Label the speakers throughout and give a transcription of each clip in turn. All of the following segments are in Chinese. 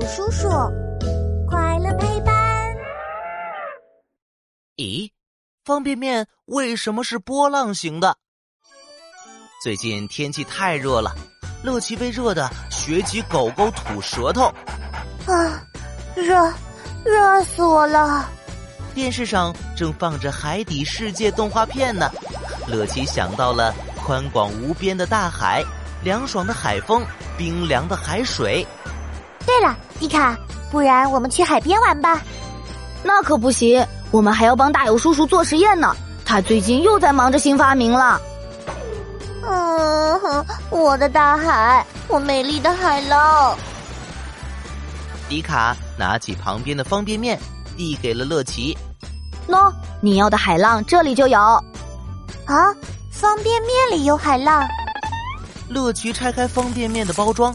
Speaker 1: 友叔叔，快乐陪伴。
Speaker 2: 咦，方便面为什么是波浪形的？最近天气太热了，乐奇被热的学起狗狗吐舌头。
Speaker 1: 啊，热，热死我了！
Speaker 2: 电视上正放着海底世界动画片呢，乐奇想到了宽广无边的大海。凉爽的海风，冰凉的海水。
Speaker 1: 对了，迪卡，不然我们去海边玩吧？
Speaker 3: 那可不行，我们还要帮大友叔叔做实验呢。他最近又在忙着新发明了。
Speaker 1: 嗯哼，我的大海，我美丽的海浪。
Speaker 2: 迪卡拿起旁边的方便面，递给了乐奇。
Speaker 3: 喏，你要的海浪这里就有。
Speaker 1: 啊，方便面里有海浪。
Speaker 2: 乐奇拆开方便面的包装，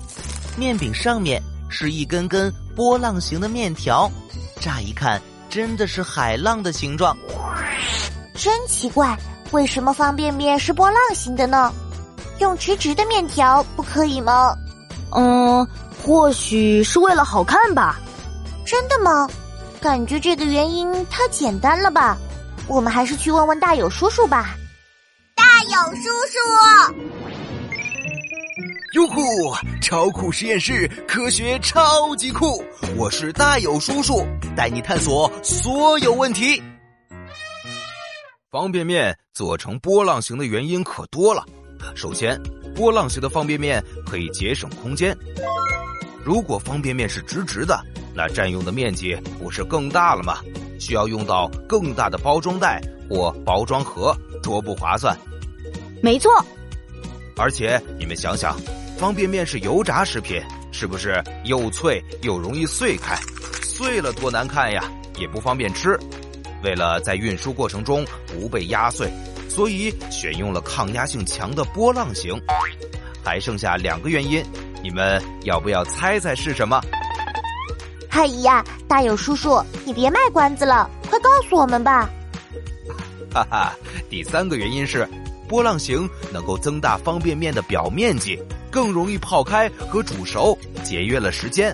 Speaker 2: 面饼上面是一根根波浪形的面条，乍一看真的是海浪的形状。
Speaker 1: 真奇怪，为什么方便面是波浪形的呢？用直直的面条不可以吗？
Speaker 3: 嗯，或许是为了好看吧。
Speaker 1: 真的吗？感觉这个原因太简单了吧？我们还是去问问大友叔叔吧。
Speaker 4: 大友叔叔。
Speaker 5: 哟呼！超酷实验室，科学超级酷！我是大友叔叔，带你探索所有问题。方便面做成波浪形的原因可多了。首先，波浪形的方便面可以节省空间。如果方便面是直直的，那占用的面积不是更大了吗？需要用到更大的包装袋或包装盒，多不划算。
Speaker 3: 没错。
Speaker 5: 而且你们想想。方便面是油炸食品，是不是又脆又容易碎开？碎了多难看呀，也不方便吃。为了在运输过程中不被压碎，所以选用了抗压性强的波浪形。还剩下两个原因，你们要不要猜猜是什么？
Speaker 1: 哎呀，大友叔叔，你别卖关子了，快告诉我们吧！
Speaker 5: 哈哈，第三个原因是。波浪形能够增大方便面的表面积，更容易泡开和煮熟，节约了时间。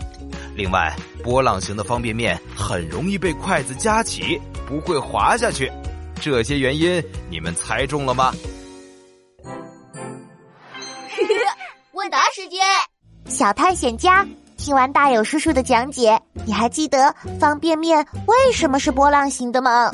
Speaker 5: 另外，波浪形的方便面很容易被筷子夹起，不会滑下去。这些原因你们猜中了吗？
Speaker 4: 问答时间，
Speaker 1: 小探险家，听完大友叔叔的讲解，你还记得方便面为什么是波浪形的吗？